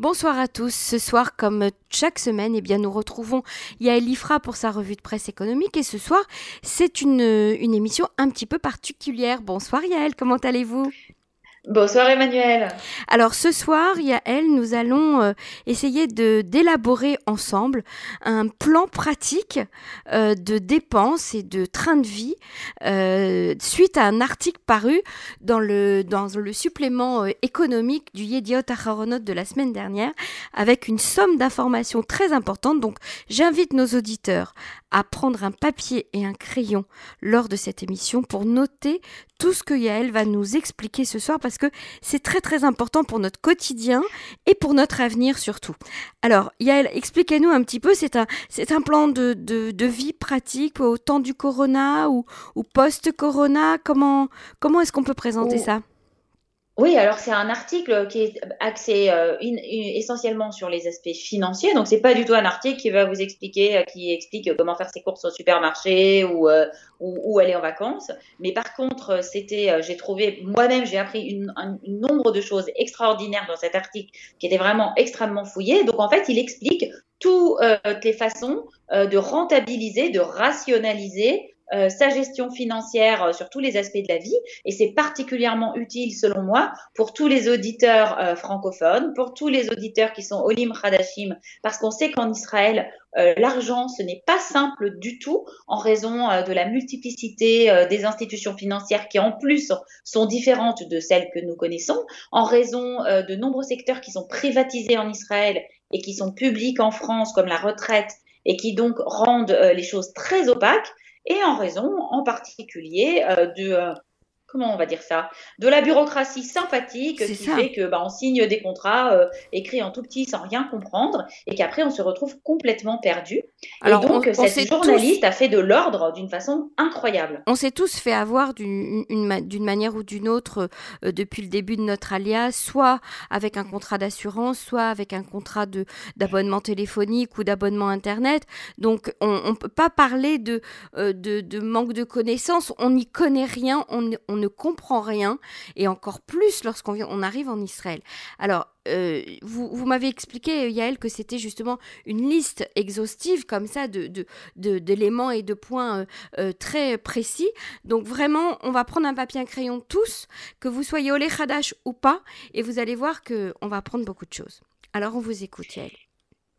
Bonsoir à tous. Ce soir, comme chaque semaine, eh bien, nous retrouvons Yael Ifra pour sa revue de presse économique. Et ce soir, c'est une, une émission un petit peu particulière. Bonsoir Yael, comment allez-vous? Bonsoir Emmanuel. Alors ce soir, Yael, nous allons euh, essayer de d'élaborer ensemble un plan pratique euh, de dépenses et de train de vie euh, suite à un article paru dans le dans le supplément économique du Yediot Aharonot de la semaine dernière avec une somme d'informations très importante. Donc j'invite nos auditeurs à prendre un papier et un crayon lors de cette émission pour noter tout ce que Yael va nous expliquer ce soir parce que c'est très très important pour notre quotidien et pour notre avenir surtout. Alors Yael, expliquez-nous un petit peu, c'est un, c'est un plan de, de, vie pratique au temps du corona ou, ou post-corona, comment, comment est-ce qu'on peut présenter ça? Oui, alors c'est un article qui est axé euh, essentiellement sur les aspects financiers. Donc c'est pas du tout un article qui va vous expliquer, euh, qui explique comment faire ses courses au supermarché ou euh, où, aller en vacances. Mais par contre, c'était, j'ai trouvé moi-même, j'ai appris une, un, nombre de choses extraordinaires dans cet article qui était vraiment extrêmement fouillé. Donc en fait, il explique toutes les façons de rentabiliser, de rationaliser euh, sa gestion financière euh, sur tous les aspects de la vie. Et c'est particulièrement utile, selon moi, pour tous les auditeurs euh, francophones, pour tous les auditeurs qui sont Olim Hadashim, parce qu'on sait qu'en Israël, l'argent, ce n'est pas simple du tout en raison de la multiplicité des institutions financières qui, en plus, sont différentes de celles que nous connaissons, en raison de nombreux secteurs qui sont privatisés en Israël et qui sont publics en France, comme la retraite, et qui donc rendent les choses très opaques et en raison en particulier euh, de euh, comment on va dire ça, de la bureaucratie sympathique qui fait que bah, on signe des contrats euh, écrits en tout petit sans rien comprendre et qu'après on se retrouve complètement perdu. Alors, et donc cette journaliste a fait de l'ordre d'une façon incroyable. On s'est tous fait avoir d'une manière ou d'une autre euh, depuis le début de notre alias, soit avec un contrat d'assurance, soit avec un contrat d'abonnement téléphonique ou d'abonnement internet. Donc on ne peut pas parler de, euh, de, de, manque de connaissances. On n'y connaît rien. On, on ne comprend rien, et encore plus lorsqu'on on arrive en Israël. Alors, euh, vous, m'avez expliqué, Yael, que c'était justement une liste exhaustive comme ça de, d'éléments et de points euh, euh, très précis. Donc vraiment, on va prendre un papier, un crayon tous, que vous soyez Olé Khadash ou pas, et vous allez voir qu'on va apprendre beaucoup de choses. Alors on vous écoute, Yael.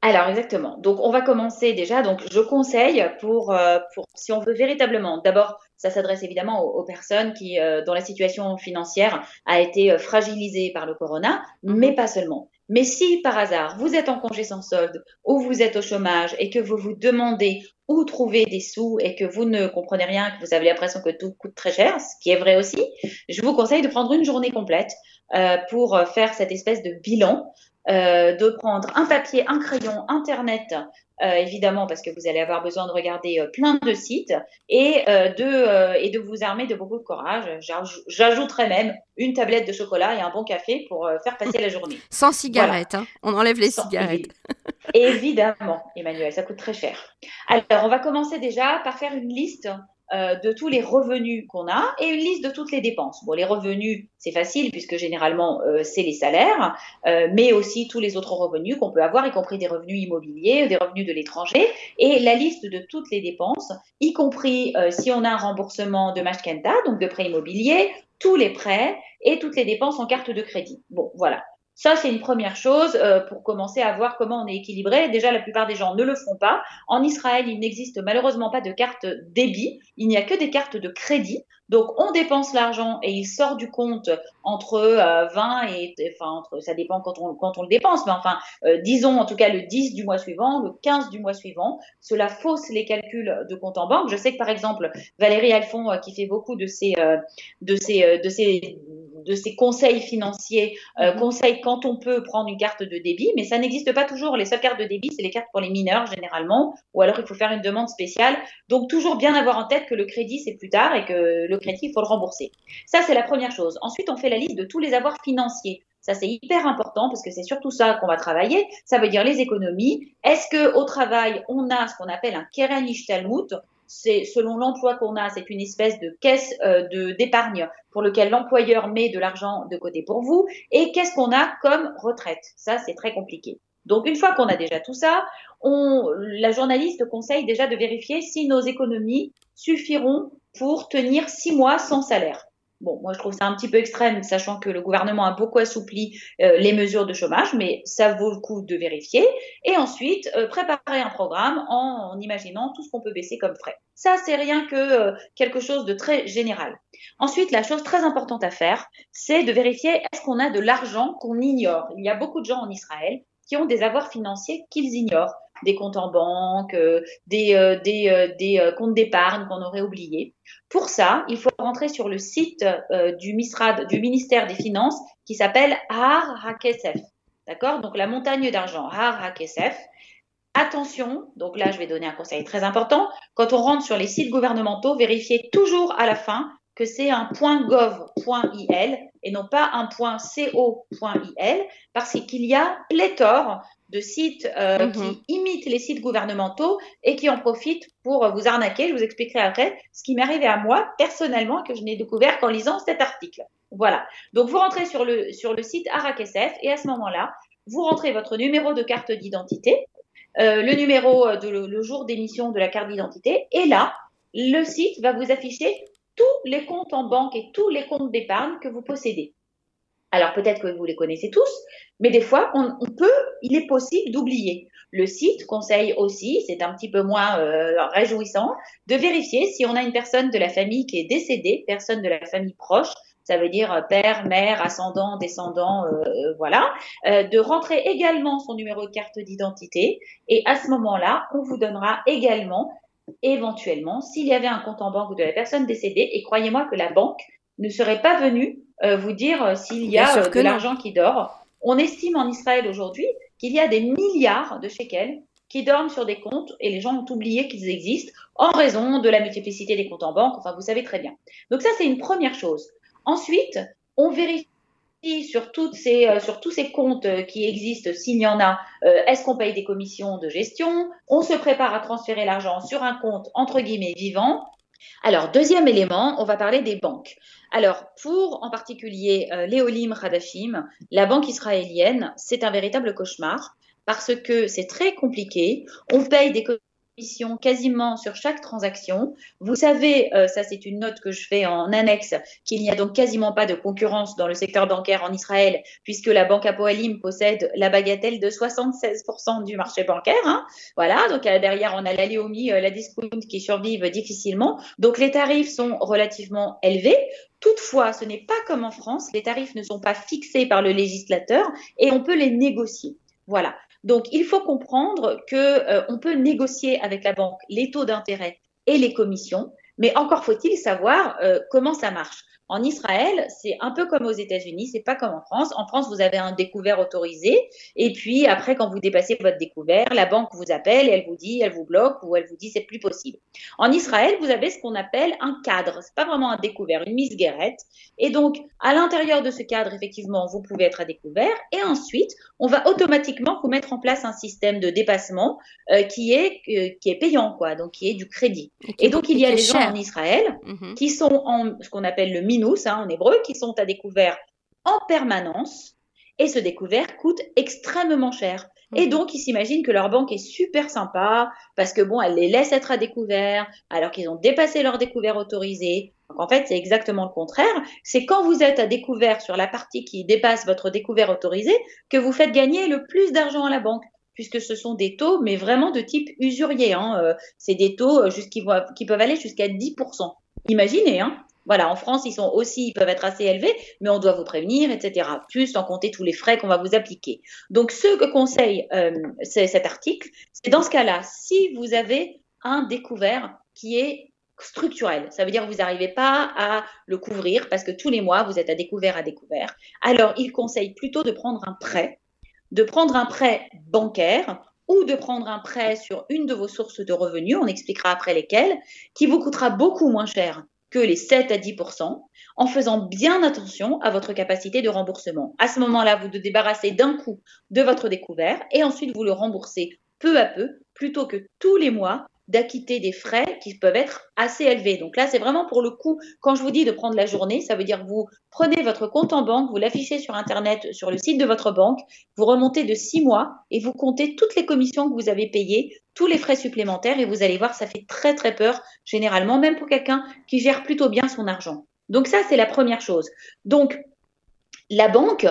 Alors exactement. Donc on va commencer déjà. Donc je conseille pour, euh, pour si on veut véritablement. D'abord, ça s'adresse évidemment aux, personnes qui euh, dont la situation financière a été euh, fragilisée par le corona, mais pas seulement. Mais si par hasard vous êtes en congé sans solde ou vous êtes au chômage et que vous vous demandez où trouver des sous et que vous ne comprenez rien, que vous avez l'impression que tout coûte très cher, ce qui est vrai aussi, je vous conseille de prendre une journée complète euh, pour faire cette espèce de bilan euh, de prendre un papier, un crayon, Internet, euh, évidemment, parce que vous allez avoir besoin de regarder euh, plein de sites et, de, et de vous armer de beaucoup de courage. J'ajouterai même une tablette de chocolat et un bon café pour faire passer la journée. Sans cigarette, hein. on enlève les cigarettes. Évidemment, Emmanuel, ça coûte très cher. Alors, on va commencer déjà par faire une liste euh, de tous les revenus qu'on a et une liste de toutes les dépenses. Bon, les revenus, c'est facile puisque généralement euh, c'est les salaires, euh, mais aussi tous les autres revenus qu'on peut avoir, y compris des revenus immobiliers, des revenus de l'étranger, et la liste de toutes les dépenses, y compris si on a un remboursement de Mashkenta, donc de prêt immobilier, tous les prêts et toutes les dépenses en carte de crédit. Bon, voilà. Ça, c'est une première chose euh, pour commencer à voir comment on est équilibré. Déjà, la plupart des gens ne le font pas. En Israël, il n'existe malheureusement pas de carte débit. Il n'y a que des cartes de crédit. Donc, on dépense l'argent et il sort du compte entre 20 euh, et, enfin, entre, ça dépend quand on, quand on le dépense, mais enfin, euh, disons en tout cas le 10 du mois suivant, le 15 du mois suivant. Cela fausse les calculs de compte en banque. Je sais que par exemple, Valérie Alphon, qui fait beaucoup de ces, de ces, de ces de ces conseils financiers euh, mhm. conseils quand on peut prendre une carte de débit, mais ça n'existe pas toujours. Les seules cartes de débit, c'est les cartes pour les mineurs généralement, ou alors il faut faire une demande spéciale. Donc toujours bien avoir en tête que le crédit c'est plus tard et que le crédit il faut le rembourser. Ça c'est la première chose. Ensuite on fait la liste de tous les avoirs financiers. Ça, c'est hyper important parce que c'est surtout ça qu'on va travailler. Ça veut dire les économies. Est-ce que au travail, on a ce qu'on appelle un Keren Talmud? C'est selon l'emploi qu'on a, c'est une espèce de caisse euh, d'épargne pour lequel l'employeur met de l'argent de côté pour vous. Et qu'est-ce qu'on a comme retraite? Ça, c'est très compliqué. Donc une fois qu'on a déjà tout ça, la journaliste conseille déjà de vérifier si nos économies suffiront pour tenir six mois sans salaire. Bon, moi je trouve ça un petit peu extrême, sachant que le gouvernement a beaucoup assoupli euh, les mesures de chômage, mais ça vaut le coup de vérifier. Et ensuite, euh, préparer un programme en, imaginant tout ce qu'on peut baisser comme frais. Ça, c'est rien que euh, quelque chose de très général. Ensuite, la chose très importante à faire, c'est de vérifier est-ce qu'on a de l'argent qu'on ignore. Il y a beaucoup de gens en Israël qui ont des avoirs financiers qu'ils ignorent des comptes en banque, euh, des, euh, euh, comptes d'épargne qu'on aurait oubliés. Pour ça, il faut rentrer sur le site du, du ministère des Finances qui s'appelle Har HaKesef. D'accord? Donc la montagne d'argent, Har HaKesef. Attention, donc là je vais donner un conseil très important. Quand on rentre sur les sites gouvernementaux, vérifiez toujours à la fin que c'est un .gov.il et non pas un .co.il parce qu'il y a pléthore de sites euh, mhm. qui imitent les sites gouvernementaux et qui en profitent pour vous arnaquer. Je vous expliquerai après ce qui m'est arrivé à moi personnellement que je n'ai découvert qu'en lisant cet article. Voilà. Donc vous rentrez sur le, sur le site ARACSF et à ce moment-là, vous rentrez votre numéro de carte d'identité, euh, le numéro de le jour d'émission de la carte d'identité et là, le site va vous afficher tous les comptes en banque et tous les comptes d'épargne que vous possédez. Alors peut-être que vous les connaissez tous, mais des fois, on, peut, il est possible d'oublier. Le site conseille aussi, c'est un petit peu moins euh, réjouissant, de vérifier si on a une personne de la famille qui est décédée, personne de la famille proche, ça veut dire père, mère, ascendant, descendant, euh, voilà, euh, de rentrer également son numéro de carte d'identité et à ce moment-là, on vous donnera également éventuellement s'il y avait un compte en banque de la personne décédée et croyez-moi que la banque ne serait pas venue euh, vous dire euh, s'il y a euh, de l'argent qui dort. On estime en Israël aujourd'hui qu'il y a des milliards de shekels qui dorment sur des comptes et les gens ont oublié qu'ils existent en raison de la multiplicité des comptes en banque. Enfin, vous savez très bien. Donc ça, c'est une première chose. Ensuite, on vérifie sur, toutes ces, sur tous ces comptes qui existent, s'il y en a, est-ce qu'on paye des commissions de gestion? On se prépare à transférer l'argent sur un compte entre guillemets vivant. Alors, deuxième élément, on va parler des banques. Alors, pour en particulier euh, Léolim Hadashim, la banque israélienne, c'est un véritable cauchemar parce que c'est très compliqué. On paye des quasiment sur chaque transaction. Vous savez, euh, ça c'est une note que je fais en annexe, qu'il n'y a donc quasiment pas de concurrence dans le secteur bancaire en Israël, puisque la banque Apoalim possède la bagatelle de 76% du marché bancaire. Hein. Voilà, donc euh, derrière on a la Leomi, euh, la Discount qui survivent difficilement. Donc les tarifs sont relativement élevés. Toutefois, ce n'est pas comme en France, les tarifs ne sont pas fixés par le législateur et on peut les négocier. Voilà. Donc, il faut comprendre que euh, on peut négocier avec la banque les taux d'intérêt et les commissions, mais encore faut-il savoir euh, comment ça marche. En Israël, c'est un peu comme aux États-Unis, c'est pas comme en France. En France, vous avez un découvert autorisé, et puis après, quand vous dépassez votre découvert, la banque vous appelle, et elle vous dit, elle vous bloque, ou elle vous dit c'est plus possible. En Israël, vous avez ce qu'on appelle un cadre. C'est pas vraiment un découvert, une mise guérette. Et donc, à l'intérieur de ce cadre, effectivement, vous pouvez être à découvert, et ensuite, on va automatiquement vous mettre en place un système de dépassement euh, qui est euh, qui est payant, quoi, donc qui est du crédit. Et, donc, il y a des gens en Israël mhm. qui sont en ce qu'on appelle le minus hein, en hébreu, qui sont à découvert en permanence. Et ce découvert coûte extrêmement cher. Et mhm. donc, ils s'imaginent que leur banque est super sympa parce que bon, elle les laisse être à découvert alors qu'ils ont dépassé leur découvert autorisé. Donc, en fait, c'est exactement le contraire. C'est quand vous êtes à découvert sur la partie qui dépasse votre découvert autorisé que vous faites gagner le plus d'argent à la banque puisque ce sont des taux, mais vraiment de type usurier. Hein. Euh, c'est des taux euh, qui, qui peuvent aller jusqu'à 10%. Imaginez, hein voilà, en France, ils sont aussi, ils peuvent être assez élevés, mais on doit vous prévenir, etc. Plus sans compter tous les frais qu'on va vous appliquer. Donc, ce que conseille euh, cet article, c'est dans ce cas-là, si vous avez un découvert qui est structurel, ça veut dire que vous n'arrivez pas à le couvrir parce que tous les mois, vous êtes à découvert à découvert. Alors, il conseille plutôt de prendre un prêt, de prendre un prêt bancaire ou de prendre un prêt sur une de vos sources de revenus, on expliquera après lesquelles, qui vous coûtera beaucoup moins cher les 7 à 10% en faisant bien attention à votre capacité de remboursement. À ce moment-là, vous vous débarrassez d'un coup de votre découvert et ensuite vous le remboursez peu à peu plutôt que tous les mois d'acquitter des frais qui peuvent être assez élevés. Donc là, c'est vraiment pour le coup, quand je vous dis de prendre la journée, ça veut dire que vous prenez votre compte en banque, vous l'affichez sur Internet, sur le site de votre banque, vous remontez de six mois et vous comptez toutes les commissions que vous avez payées, tous les frais supplémentaires et vous allez voir, ça fait très très peur généralement, même pour quelqu'un qui gère plutôt bien son argent. Donc ça, c'est la première chose. Donc, la banque,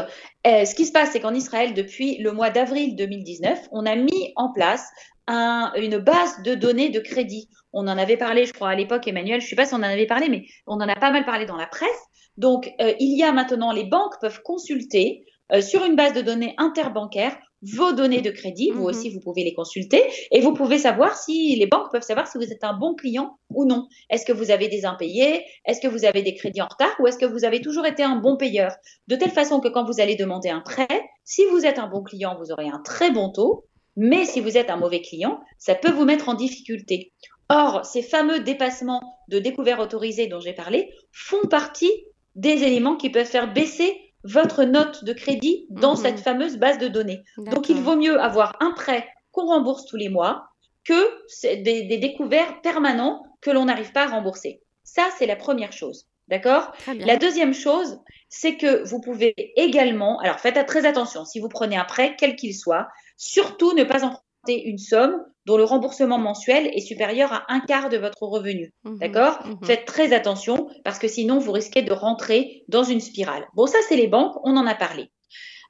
euh, ce qui se passe, c'est qu'en Israël, depuis le mois d'avril 2019, on a mis en place une base de données de crédit. On en avait parlé, je crois, à l'époque, Emmanuel, je ne sais pas si on en avait parlé, mais on en a pas mal parlé dans la presse. Donc, euh, il y a maintenant, les banques peuvent consulter euh, sur une base de données interbancaire vos données de crédit. Vous mhm. aussi, vous pouvez les consulter et vous pouvez savoir si les banques peuvent savoir si vous êtes un bon client ou non. Est-ce que vous avez des impayés? Est-ce que vous avez des crédits en retard Ou est-ce que vous avez toujours été un bon payeur? De telle façon que quand vous allez demander un prêt, si vous êtes un bon client, vous aurez un très bon taux. Mais si vous êtes un mauvais client, ça peut vous mettre en difficulté. Or, ces fameux dépassements de découvert autorisé dont j'ai parlé font partie des éléments qui peuvent faire baisser votre note de crédit dans mhm. cette fameuse base de données. Donc, il vaut mieux avoir un prêt qu'on rembourse tous les mois que des, des découverts permanents que l'on n'arrive pas à rembourser. Ça, c'est la première chose. D'accord? La deuxième chose, c'est que vous pouvez également, alors faites très attention, si vous prenez un prêt, quel qu'il soit, surtout ne pas emprunter une somme dont le remboursement mensuel est supérieur à un quart de votre revenu. Mhm, D'accord? Mhm. Faites très attention parce que sinon vous risquez de rentrer dans une spirale. Bon, ça c'est les banques, on en a parlé.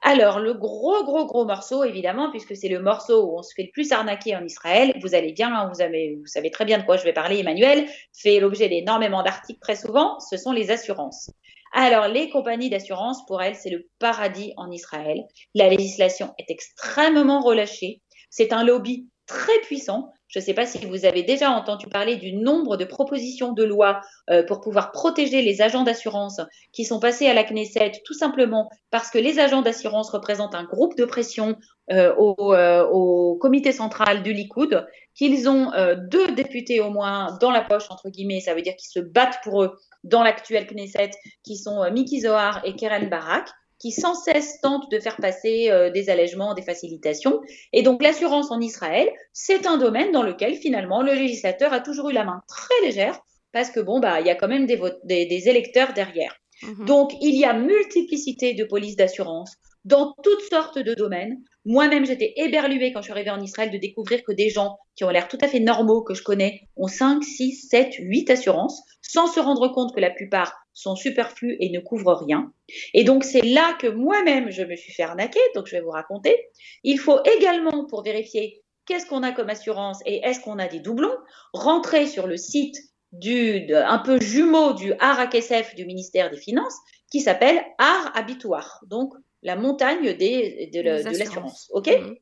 Alors, le gros, gros, gros morceau, évidemment, puisque c'est le morceau où on se fait le plus arnaquer en Israël, vous allez bien, hein, vous, avez, vous savez très bien de quoi je vais parler, Emmanuel, fait l'objet d'énormément d'articles très souvent, ce sont les assurances. Alors, les compagnies d'assurance, pour elles, c'est le paradis en Israël. La législation est extrêmement relâchée. C'est un lobby très puissant. Je ne sais pas si vous avez déjà entendu parler du nombre de propositions de loi euh, pour pouvoir protéger les agents d'assurance qui sont passés à la Knesset tout simplement parce que les agents d'assurance représentent un groupe de pression euh, au, euh, au, comité central du Likoud, qu'ils ont deux députés au moins dans la poche, entre guillemets, ça veut dire qu'ils se battent pour eux dans l'actuel Knesset, qui sont Miki Zohar et Keren Barak qui sans cesse tentent de faire passer euh, des allègements, des facilitations. Et donc l'assurance en Israël, c'est un domaine dans lequel finalement le législateur a toujours eu la main très légère parce que bon bah il y a quand même des, des, électeurs derrière. Mhm. Donc il y a multiplicité de polices d'assurance dans toutes sortes de domaines. Moi-même, j'étais éberluée quand je suis arrivée en Israël de découvrir que des gens qui ont l'air tout à fait normaux que je connais ont 5, 6, 7, 8 assurances sans se rendre compte que la plupart sont superflus et ne couvrent rien. Et donc c'est là que moi-même je me suis fait arnaquer, donc je vais vous raconter. Il faut également, pour vérifier qu'est-ce qu'on a comme assurance et est-ce qu'on a des doublons, rentrer sur le site du, un peu jumeau du ARAKSF du ministère des Finances qui s'appelle AR Habitoire, donc la montagne des, de, l'assurance. OK mhm.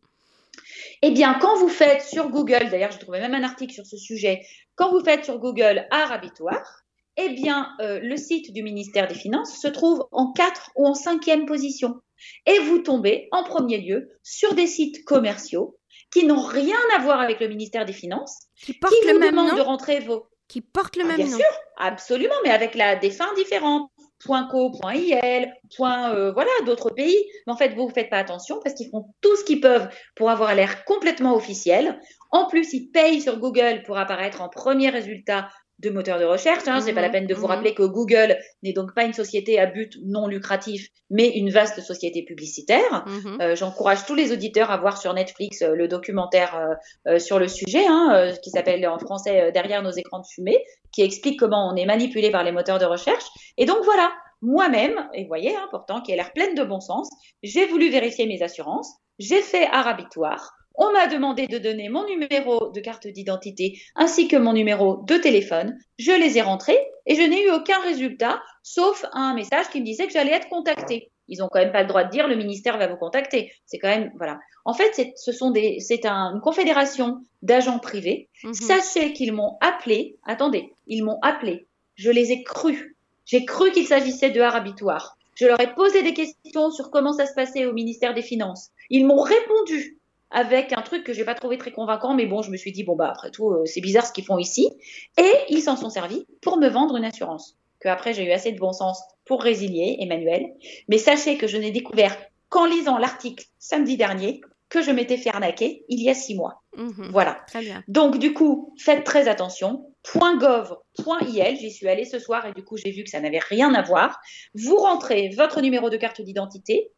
Eh bien, quand vous faites sur Google, d'ailleurs, j'ai trouvé même un article sur ce sujet, quand vous faites sur Google AR Habitoire, eh bien, euh, le site du ministère des Finances se trouve en quatre ou en cinquième position. Et vous tombez en premier lieu sur des sites commerciaux qui n'ont rien à voir avec le ministère des Finances, qui, portent le même nom. de rentrer vos... Qui portent le ah, même nom. Bien sûr, absolument, mais avec la, des fins différentes. .co, .il, point, euh, voilà, d'autres pays. Mais en fait, vous ne faites pas attention parce qu'ils font tout ce qu'ils peuvent pour avoir l'air complètement officiel. En plus, ils payent sur Google pour apparaître en premier résultat de moteurs de recherche. Hein. C'est pas la mhm, peine de vous mhm. rappeler que Google n'est donc pas une société à but non lucratif, mais une vaste société publicitaire. Mhm. Euh, j'encourage tous les auditeurs à voir sur Netflix euh, le documentaire euh, sur le sujet, hein, qui s'appelle en français Derrière nos écrans de fumée, qui explique comment on est manipulé par les moteurs de recherche. Et donc voilà, moi-même, et vous voyez, hein, pourtant, qui a l'air pleine de bon sens, j'ai voulu vérifier mes assurances, j'ai fait arabitoire. On m'a demandé de donner mon numéro de carte d'identité ainsi que mon numéro de téléphone. Je les ai rentrés et je n'ai eu aucun résultat, sauf un message qui me disait que j'allais être contacté. Ils ont quand même pas le droit de dire le ministère va vous contacter. C'est quand même voilà. En fait, c'est, ce sont des, c'est une confédération d'agents privés. Mhm. Sachez qu'ils m'ont appelé. Attendez, ils m'ont appelé. Je les ai crus. J'ai cru qu'il s'agissait de arabitoire. Je leur ai posé des questions sur comment ça se passait au ministère des Finances. Ils m'ont répondu avec un truc que j'ai pas trouvé très convaincant, mais bon, je me suis dit, bon, bah, après tout, euh, c'est bizarre ce qu'ils font ici. Et ils s'en sont servis pour me vendre une assurance. Que après, j'ai eu assez de bon sens pour résilier, Emmanuel. Mais sachez que je n'ai découvert qu'en lisant l'article samedi dernier que je m'étais fait arnaquer il y a six mois. Mhm. Voilà. Très bien. Donc, du coup, faites très attention. .gov.il, j'y suis allée ce soir et du coup, j'ai vu que ça n'avait rien à voir. Vous rentrez votre numéro de carte d'identité,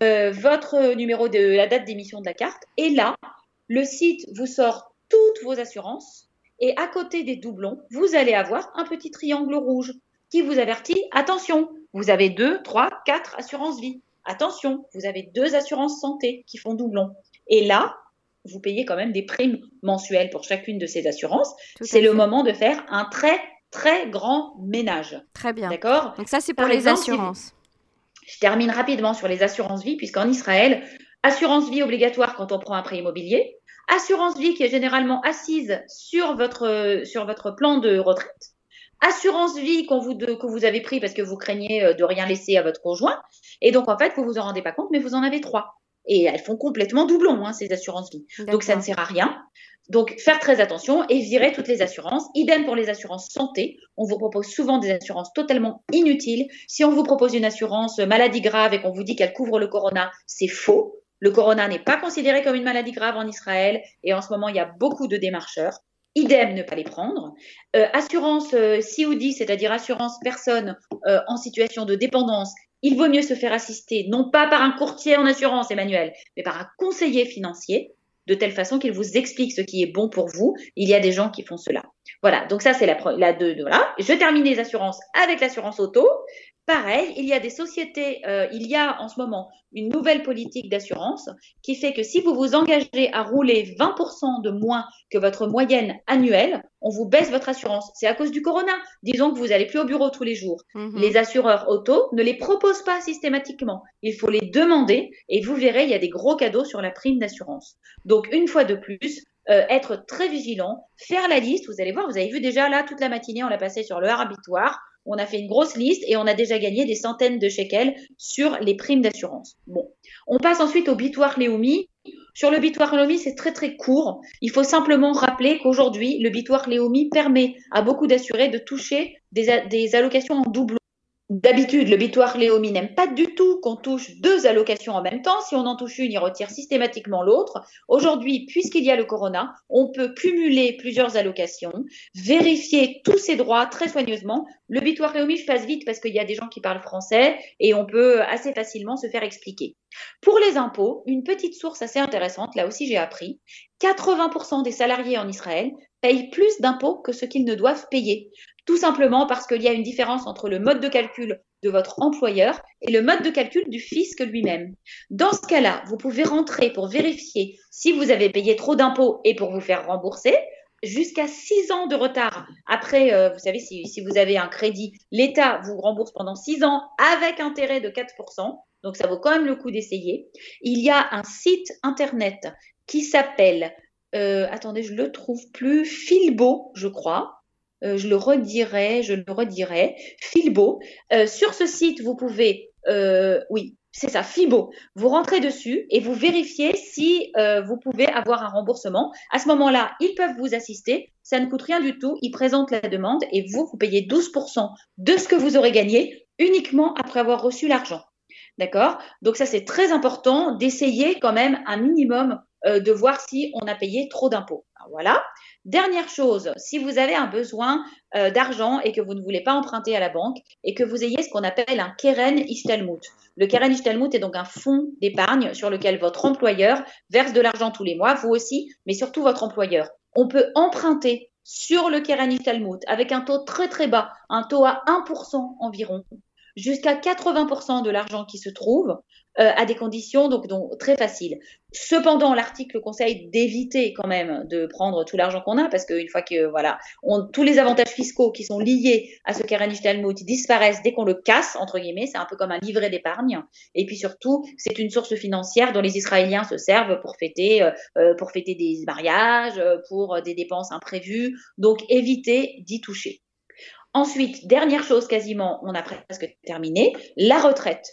euh, votre numéro de la date d'émission de la carte, et là, le site vous sort toutes vos assurances. Et à côté des doublons, vous allez avoir un petit triangle rouge qui vous avertit attention, vous avez deux, trois, quatre assurances vie. Attention, vous avez deux assurances santé qui font doublon. Et là, vous payez quand même des primes mensuelles pour chacune de ces assurances. C'est le moment de faire un très, très grand ménage. Très bien. D'accord? Donc ça, c'est pour Par les exemple, si vous- assurances. Je termine rapidement sur les assurances vie, puisqu'en Israël, assurance vie obligatoire quand on prend un prêt immobilier, assurance vie qui est généralement assise sur votre, sur votre plan de retraite, assurance vie qu'on vous, que vous avez pris parce que vous craignez euh, de rien laisser à votre conjoint, et donc en fait, vous vous en rendez pas compte, mais vous en avez trois. Et elles font complètement doublon, hein, ces assurances vie. Donc ça ne sert à rien. Donc faire très attention et virer toutes les assurances. Idem pour les assurances santé. On vous propose souvent des assurances totalement inutiles. Si on vous propose une assurance maladie grave et qu'on vous dit qu'elle couvre le corona, c'est faux. Le corona n'est pas considéré comme une maladie grave en Israël et en ce moment il y a beaucoup de démarcheurs. Idem, ne pas les prendre. Euh, assurance euh, COD, c'est-à-dire assurance personne euh, en situation de dépendance, il vaut mieux se faire assister non pas par un courtier en assurance, Emmanuel, mais par un conseiller financier, de telle façon qu'il vous explique ce qui est bon pour vous. Il y a des gens qui font cela. Voilà, donc ça c'est la, la deux. Je termine les assurances avec l'assurance auto. Pareil, il y a des sociétés, euh, il y a en ce moment une nouvelle politique d'assurance qui fait que si vous vous engagez à rouler 20% de moins que votre moyenne annuelle, on vous baisse votre assurance. C'est à cause du corona. Disons que vous n'allez plus au bureau tous les jours. Mhm. Les assureurs auto ne les proposent pas systématiquement. Il faut les demander et vous verrez, il y a des gros cadeaux sur la prime d'assurance. Donc, une fois de plus, euh, être très vigilant, faire la liste. Vous allez voir, vous avez vu déjà là, toute la matinée, on l'a passé sur le arbitoire. On a fait une grosse liste et on a déjà gagné des centaines de shekels sur les primes d'assurance. Bon, on passe ensuite au bitoire Léomi. Sur le bitoire Léomi, c'est très très court. Il faut simplement rappeler qu'aujourd'hui, le bitoire Léomi permet à beaucoup d'assurés de toucher des allocations en double. D'habitude, le bitoire Léomi n'aime pas du tout qu'on touche deux allocations en même temps. Si on en touche une, il retire systématiquement l'autre. Aujourd'hui, puisqu'il y a le corona, on peut cumuler plusieurs allocations, vérifier tous ses droits très soigneusement. Le bitoire Léomi, je passe vite parce qu'il y a des gens qui parlent français et on peut assez facilement se faire expliquer. Pour les impôts, une petite source assez intéressante, là aussi j'ai appris, 80% des salariés en Israël payent plus d'impôts que ce qu'ils ne doivent payer. Tout simplement parce qu'il y a une différence entre le mode de calcul de votre employeur et le mode de calcul du fisc lui-même. Dans ce cas-là, vous pouvez rentrer pour vérifier si vous avez payé trop d'impôts et pour vous faire rembourser. Jusqu'à six ans de retard. Après, euh, vous savez, si, vous avez un crédit, l'État vous rembourse pendant six ans avec intérêt de 4%. Donc, ça vaut quand même le coup d'essayer. Il y a un site internet qui s'appelle, euh, attendez, je le trouve plus, Filbo, je crois. Euh, je le redirai, je le redirai. Filbo. Euh, sur ce site, vous pouvez, euh, oui, c'est ça, Fibo. Vous rentrez dessus et vous vérifiez si euh, vous pouvez avoir un remboursement. À ce moment-là, ils peuvent vous assister. Ça ne coûte rien du tout. Ils présentent la demande et vous, vous payez 12% de ce que vous aurez gagné uniquement après avoir reçu l'argent. D'accord? Donc ça, c'est très important d'essayer quand même un minimum de voir si on a payé trop d'impôts. Alors, Voilà. Dernière chose, si vous avez un besoin euh, d'argent et que vous ne voulez pas emprunter à la banque et que vous ayez ce qu'on appelle un Keren Ishtalmut. Le Keren Ishtalmut est donc un fonds d'épargne sur lequel votre employeur verse de l'argent tous les mois, vous aussi, mais surtout votre employeur. On peut emprunter sur le Keren Ishtalmut avec un taux très très bas, un taux à 1% environ, jusqu'à 80% de l'argent qui se trouve euh, à des conditions donc, donc très faciles. Cependant, l'article conseille d'éviter quand même de prendre tout l'argent qu'on a parce qu'une fois que voilà, on, tous les avantages fiscaux qui sont liés à ce Keren Ishtalmut disparaissent dès qu'on le casse entre guillemets. C'est un peu comme un livret d'épargne. Et puis surtout, c'est une source financière dont les Israéliens se servent pour fêter, euh, pour fêter des mariages, euh, pour des dépenses imprévues. Donc évitez d'y toucher. Ensuite, dernière chose quasiment, on a presque terminé, la retraite.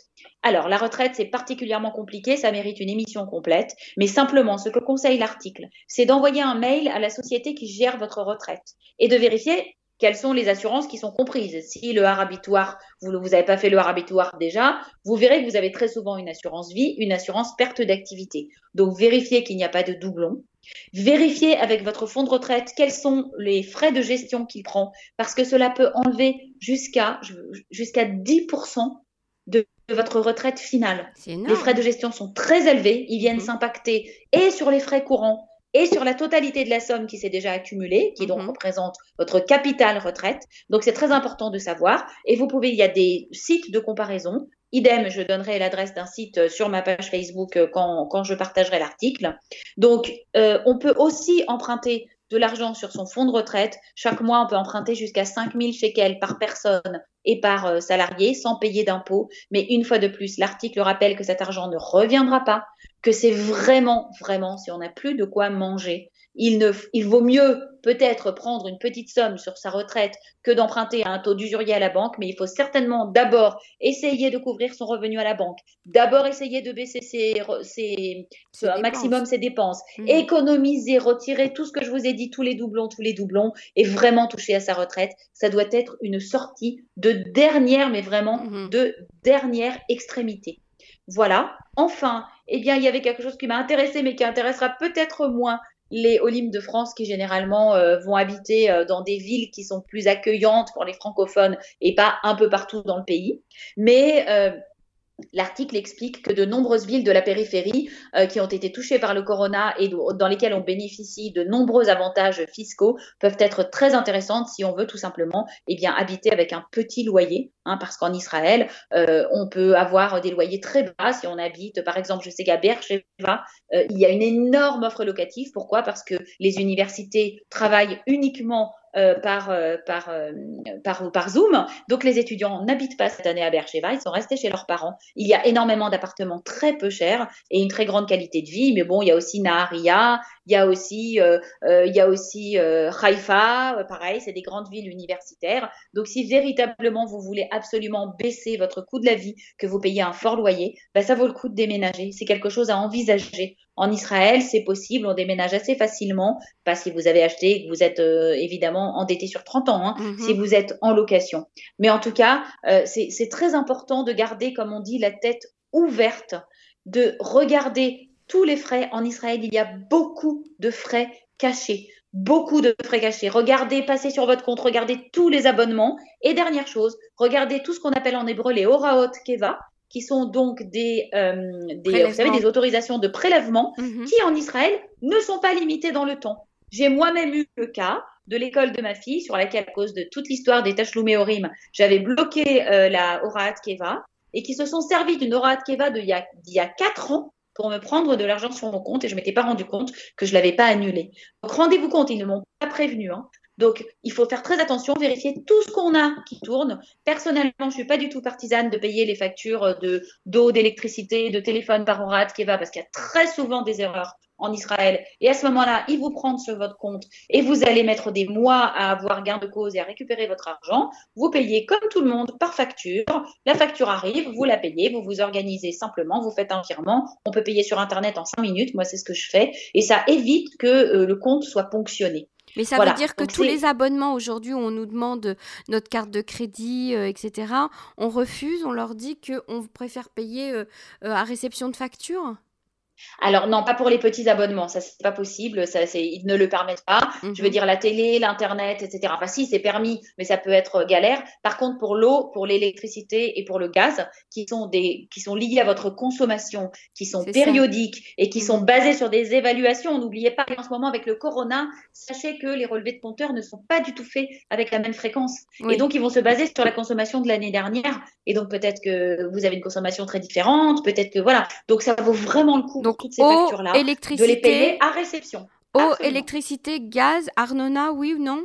Alors, la retraite, c'est particulièrement compliqué, ça mérite une émission complète, mais simplement, ce que conseille l'article, c'est d'envoyer un mail à la société qui gère votre retraite et de vérifier quelles sont les assurances qui sont comprises. Si le harabitoire, vous n'avez pas fait le harabitoire déjà, vous verrez que vous avez très souvent une assurance vie, une assurance perte d'activité. Donc vérifiez qu'il n'y a pas de doublon. Vérifiez avec votre fonds de retraite quels sont les frais de gestion qu'il prend, parce que cela peut enlever jusqu'à jusqu'à 10% de votre retraite finale. Les frais de gestion sont très élevés, ils viennent mhm. s'impacter et sur les frais courants et sur la totalité de la somme qui s'est déjà accumulée, qui donc mhm. représente votre capital retraite. Donc c'est très important de savoir. Et vous pouvez, il y a des sites de comparaison. Idem, je donnerai l'adresse d'un site sur ma page Facebook euh, quand, je partagerai l'article. Donc, euh, on peut aussi emprunter de l'argent sur son fonds de retraite. Chaque mois, on peut emprunter jusqu'à 5000 shekels par personne et par euh, salarié sans payer d'impôts. Mais une fois de plus, l'article rappelle que cet argent ne reviendra pas, que c'est vraiment, vraiment, si on n'a plus de quoi manger, il, ne, il vaut mieux peut-être prendre une petite somme sur sa retraite que d'emprunter à un taux d'usurier à la banque, mais il faut certainement d'abord essayer de couvrir son revenu à la banque, d'abord essayer de baisser ses, ses, maximum ses dépenses, mmh. économiser, retirer tout ce que je vous ai dit, tous les doublons, tous les doublons, et vraiment toucher à sa retraite. Ça doit être une sortie de dernière, mais vraiment mmh. de dernière extrémité. Voilà. Enfin, eh bien, il y avait quelque chose qui m'a intéressé, mais qui intéressera peut-être moins les Olympes de France qui généralement euh, vont habiter euh, dans des villes qui sont plus accueillantes pour les francophones et pas un peu partout dans le pays. Mais euh, L'article explique que de nombreuses villes de la périphérie euh, qui ont été touchées par le corona et dans lesquelles on bénéficie de nombreux avantages fiscaux peuvent être très intéressantes si on veut tout simplement eh habiter avec un petit loyer. Hein, parce qu'en Israël, euh, on peut avoir des loyers très bas si on habite, par exemple, je sais qu'à Beersheba, euh, il y a une énorme offre locative. Pourquoi? Parce que les universités travaillent uniquement euh, par, euh, par, euh, par, par, Zoom. Donc les étudiants n'habitent pas cette année à Beersheba, ils sont restés chez leurs parents. Il y a énormément d'appartements très peu chers et une très grande qualité de vie. Mais bon, il y a aussi Naharia, il y a aussi, il y a aussi Haïfa, pareil, c'est des grandes villes universitaires. Donc si véritablement vous voulez absolument baisser votre coût de la vie, que vous payez un fort loyer, ben, ça vaut le coup de déménager. C'est quelque chose à envisager en Israël, c'est possible, on déménage assez facilement, pas si vous avez acheté et que vous êtes euh, évidemment endetté sur 30 ans, hein, mhm. si vous êtes en location. Mais en tout cas, euh, c'est très important de garder, comme on dit, la tête ouverte, de regarder tous les frais. En Israël, il y a beaucoup de frais cachés beaucoup de frais cachés. Regardez, passez sur votre compte, regardez tous les abonnements. Et dernière chose, regardez tout ce qu'on appelle en hébreu les Horaot Keva, qui sont donc des, euh, des, vous savez, des autorisations de prélèvement mhm. qui en Israël ne sont pas limitées dans le temps. J'ai moi-même eu le cas de l'école de ma fille sur laquelle, à cause de toute l'histoire des Tachloumé Orim, j'avais bloqué euh, la Horaat Keva et qui se sont servis d'une Horaat Keva d'il y, a, y a quatre ans pour me prendre de l'argent sur mon compte et je m'étais pas rendu compte que je l'avais pas annulé. Donc rendez-vous compte, ils ne m'ont pas prévenu. Hein. Donc, il faut faire très attention, vérifier tout ce qu'on a qui tourne. Personnellement, je ne suis pas du tout partisane de payer les factures de d'eau, d'électricité, de téléphone par Orat, va parce qu'il y a très souvent des erreurs en Israël. Et à ce moment-là, ils vous prennent sur votre compte et vous allez mettre des mois à avoir gain de cause et à récupérer votre argent. Vous payez comme tout le monde par facture. La facture arrive, vous la payez, vous vous organisez simplement, vous faites un virement. On peut payer sur Internet en cinq minutes. Moi, c'est ce que je fais. Et ça évite que euh, le compte soit ponctionné. Mais ça veut dire que tous les abonnements aujourd'hui où on nous demande notre carte de crédit, euh, etc., on refuse, on leur dit qu'on préfère payer euh, euh, à réception de facture? Alors non, pas pour les petits abonnements, ça c'est pas possible, ça c'est ils ne le permettent pas. Je veux mhm. dire la télé, l'internet, etc. Enfin si c'est permis, mais ça peut être galère. Par contre pour l'eau, pour l'électricité et pour le gaz, qui sont des qui sont liés à votre consommation, qui sont périodiques et qui sont mhm. basés sur des évaluations. N'oubliez pas qu'en ce moment avec le corona, sachez que les relevés de compteurs ne sont pas du tout faits avec la même fréquence. Et donc ils vont se baser sur la consommation de l'année dernière. Et donc peut-être que vous avez une consommation très différente, peut-être que voilà. Donc ça vaut vraiment le coup donc, toutes ces factures-là, de les payer à réception. Eau, électricité, gaz, Arnona, oui ou non?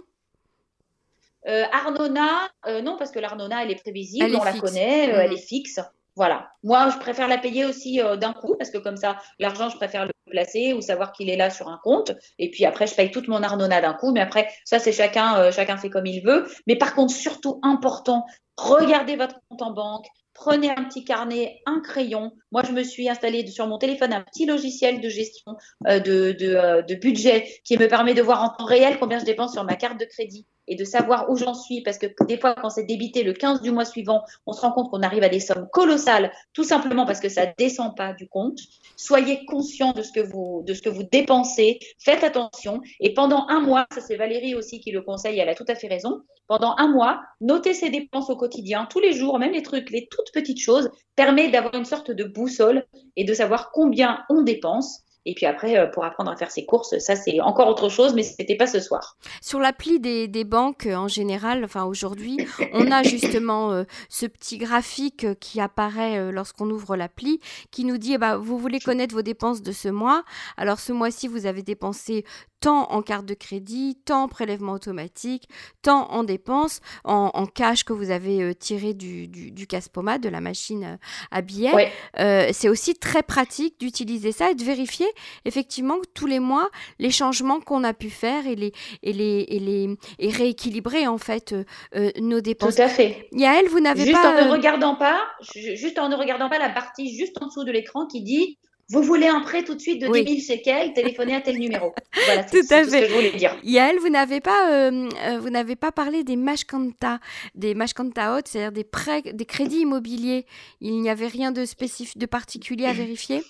Euh, Arnona, euh, non, parce que l'Arnona, elle est prévisible, on la connaît, euh, elle mhm. est fixe. Voilà. Moi, je préfère la payer aussi d'un coup, parce que comme ça, l'argent, je préfère le placer ou savoir qu'il est là sur un compte. Et puis après, je paye toute mon Arnona d'un coup. Mais après, ça, c'est chacun, chacun fait comme il veut. Mais par contre, surtout important, regardez votre compte en banque, prenez un petit carnet, un crayon. Moi, je me suis installée sur mon téléphone un petit logiciel de gestion euh, euh, de, budget qui me permet de voir en temps réel combien je dépense sur ma carte de crédit et de savoir où j'en suis, parce que des fois, quand c'est débité le 15 du mois suivant, on se rend compte qu'on arrive à des sommes colossales, tout simplement parce que ça descend pas du compte. Soyez conscient de ce que vous, de ce que vous dépensez, faites attention, et pendant un mois, ça c'est Valérie aussi qui le conseille, elle a tout à fait raison, pendant un mois, notez ses dépenses au quotidien, tous les jours, même les trucs, les toutes petites choses, permet d'avoir une sorte de boussole et de savoir combien on dépense et puis après, euh, pour apprendre à faire ses courses, ça c'est encore autre chose, mais ce n'était pas ce soir. Sur l'appli des, des, banques euh, en général, enfin aujourd'hui, on a justement euh, ce petit graphique qui apparaît lorsqu'on ouvre l'appli, qui nous dit, eh ben, vous voulez connaître vos dépenses de ce mois. Alors ce mois-ci, vous avez dépensé tant en carte de crédit, tant en prélèvement automatique, tant en dépenses, en, cash que vous avez euh, tiré du, du, casse-pommade, de la machine à billets. C'est aussi très pratique d'utiliser ça et de vérifier effectivement tous les mois, les changements qu'on a pu faire et les, et les, et les et rééquilibrer en fait nos dépenses. Tout à fait. Yael, vous n'avez pas... Juste en ne regardant pas, juste en ne regardant pas la partie juste en dessous de l'écran qui dit vous voulez un prêt tout de suite de 10 000 shekels, téléphonez à tel numéro. Voilà, tout à fait. ce que je voulais dire. Yael, vous n'avez pas, euh, euh, vous n'avez pas parlé des mashkanta, des mashkanta c'est-à-dire des prêts, des crédits immobiliers. Il n'y avait rien de spécifique, de particulier à vérifier?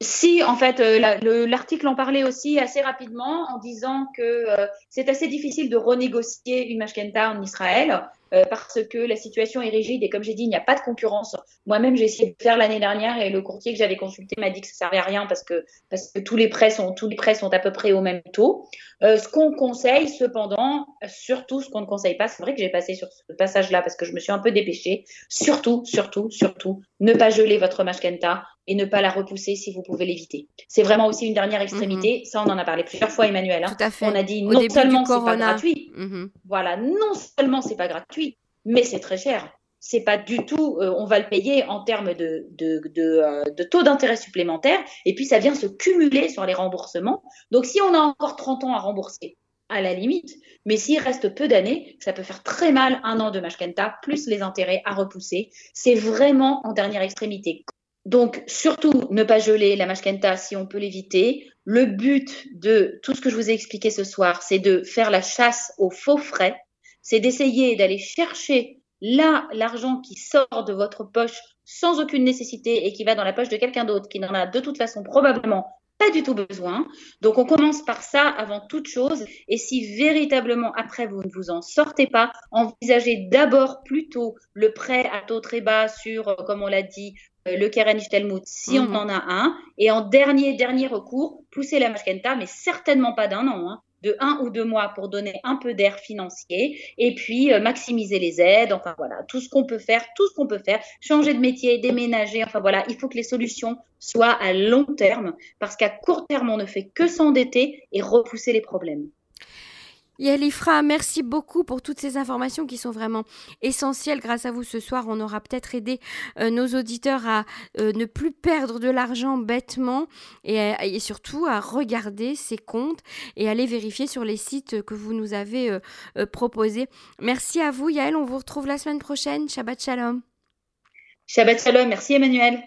Si, en fait, euh, l'article en parlait aussi assez rapidement en disant que c'est assez difficile de renégocier une mashkenta en Israël. Euh, parce que la situation est rigide et comme j'ai dit, il n'y a pas de concurrence. Moi-même, j'ai essayé de faire l'année dernière et le courtier que j'avais consulté m'a dit que ça servait à rien parce que parce que tous les prêts sont tous les prêts sont à peu près au même taux. Euh, ce qu'on conseille, cependant, surtout ce qu'on ne conseille pas, c'est vrai que j'ai passé sur ce passage-là parce que je me suis un peu dépêchée. Surtout, surtout, surtout, ne pas geler votre mashkenta et ne pas la repousser si vous pouvez l'éviter. C'est vraiment aussi une dernière extrémité. Mhm. Ça, on en a parlé plusieurs fois, Emmanuel. Hein. Tout à fait. On a dit non seulement c'est pas gratuit. Mhm. Voilà, non seulement c'est pas gratuit mais c'est très cher. C'est pas du tout, euh, on va le payer en termes de, de, euh, de, taux d'intérêt supplémentaire, et puis ça vient se cumuler sur les remboursements. Donc si on a encore 30 ans à rembourser, à la limite, mais s'il reste peu d'années, ça peut faire très mal un an de Mashkenta, plus les intérêts à repousser. C'est vraiment en dernière extrémité. Donc, surtout, ne pas geler la Mashkenta si on peut l'éviter. Le but de tout ce que je vous ai expliqué ce soir, c'est de faire la chasse aux faux frais c'est d'essayer d'aller chercher là l'argent qui sort de votre poche sans aucune nécessité et qui va dans la poche de quelqu'un d'autre qui n'en a de toute façon probablement pas du tout besoin. Donc on commence par ça avant toute chose et si véritablement après vous ne vous en sortez pas, envisagez d'abord plutôt le prêt à taux très bas sur, euh, comme on l'a dit, le Keren Telmout si on mhm. en a un et en dernier dernier recours, poussez la Mashkenta mais certainement pas d'un an. Hein de un ou deux mois pour donner un peu d'air financier et puis euh, maximiser les aides. Enfin voilà, tout ce qu'on peut faire, tout ce qu'on peut faire, changer de métier, déménager. Enfin voilà, il faut que les solutions soient à long terme parce qu'à court terme, on ne fait que s'endetter et repousser les problèmes. Yalifra, merci beaucoup pour toutes ces informations qui sont vraiment essentielles. Grâce à vous ce soir, on aura peut-être aidé euh, nos auditeurs à euh, ne plus perdre de l'argent bêtement et, surtout à regarder ses comptes et aller vérifier sur les sites que vous nous avez euh, proposés. Merci à vous Yael, on vous retrouve la semaine prochaine. Shabbat Shalom. Shabbat Shalom, merci Emmanuel.